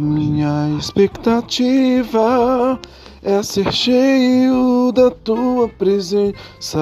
Minha expectativa é ser cheio da tua presença.